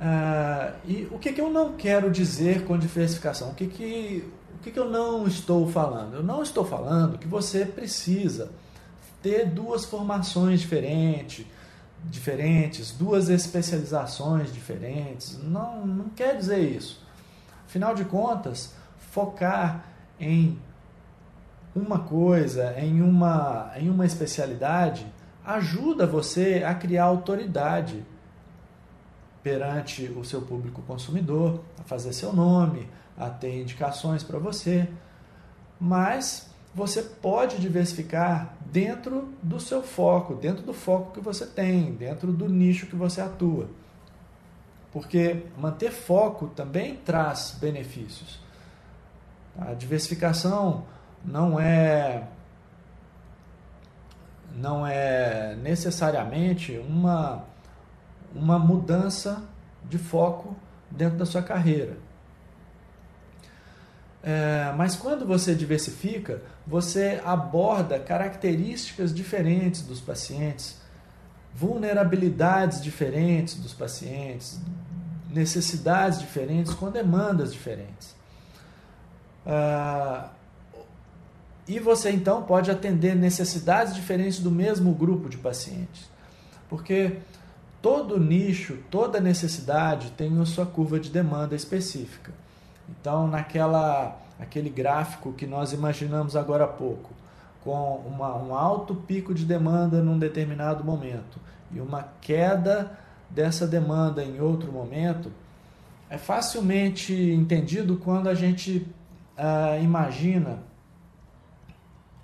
Ah, e o que, que eu não quero dizer com diversificação? O que, que, o que, que eu não estou falando? Eu não estou falando que você precisa ter duas formações diferentes, diferentes, duas especializações diferentes. Não, não quer dizer isso. Afinal de contas, focar em uma coisa, em uma, em uma especialidade, ajuda você a criar autoridade perante o seu público consumidor, a fazer seu nome, a ter indicações para você. Mas você pode diversificar dentro do seu foco, dentro do foco que você tem, dentro do nicho que você atua. Porque manter foco também traz benefícios. A diversificação não é não é necessariamente uma uma mudança de foco dentro da sua carreira. É, mas quando você diversifica, você aborda características diferentes dos pacientes, vulnerabilidades diferentes dos pacientes, necessidades diferentes com demandas diferentes. Ah, e você então pode atender necessidades diferentes do mesmo grupo de pacientes. Porque todo nicho, toda necessidade tem a sua curva de demanda específica. Então, naquela aquele gráfico que nós imaginamos agora há pouco, com uma, um alto pico de demanda num determinado momento e uma queda dessa demanda em outro momento, é facilmente entendido quando a gente ah, imagina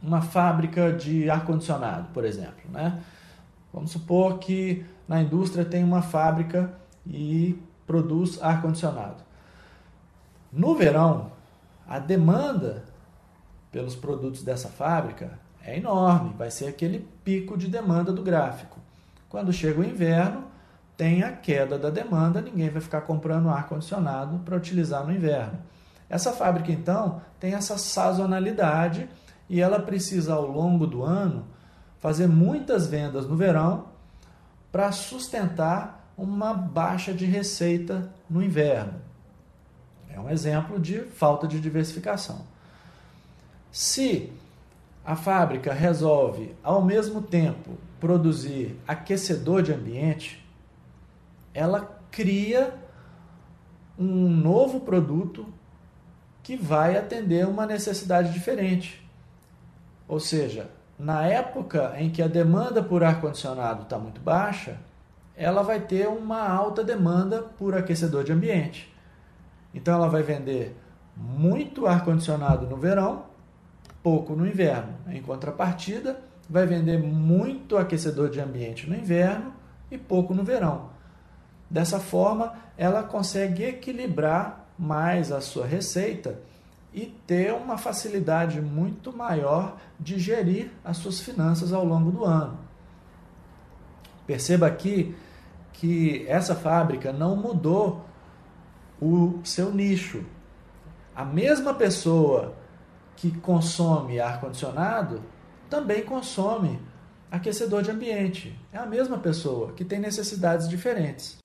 uma fábrica de ar-condicionado, por exemplo. Né? Vamos supor que na indústria tem uma fábrica e produz ar-condicionado. No verão, a demanda pelos produtos dessa fábrica é enorme, vai ser aquele pico de demanda do gráfico. Quando chega o inverno, tem a queda da demanda, ninguém vai ficar comprando ar-condicionado para utilizar no inverno. Essa fábrica, então, tem essa sazonalidade e ela precisa, ao longo do ano, fazer muitas vendas no verão para sustentar uma baixa de receita no inverno. É um exemplo de falta de diversificação. Se a fábrica resolve, ao mesmo tempo, produzir aquecedor de ambiente, ela cria um novo produto que vai atender uma necessidade diferente. Ou seja, na época em que a demanda por ar-condicionado está muito baixa, ela vai ter uma alta demanda por aquecedor de ambiente. Então ela vai vender muito ar-condicionado no verão, pouco no inverno. Em contrapartida, vai vender muito aquecedor de ambiente no inverno e pouco no verão. Dessa forma, ela consegue equilibrar mais a sua receita e ter uma facilidade muito maior de gerir as suas finanças ao longo do ano. Perceba aqui que essa fábrica não mudou o seu nicho. A mesma pessoa que consome ar-condicionado também consome aquecedor de ambiente. É a mesma pessoa que tem necessidades diferentes.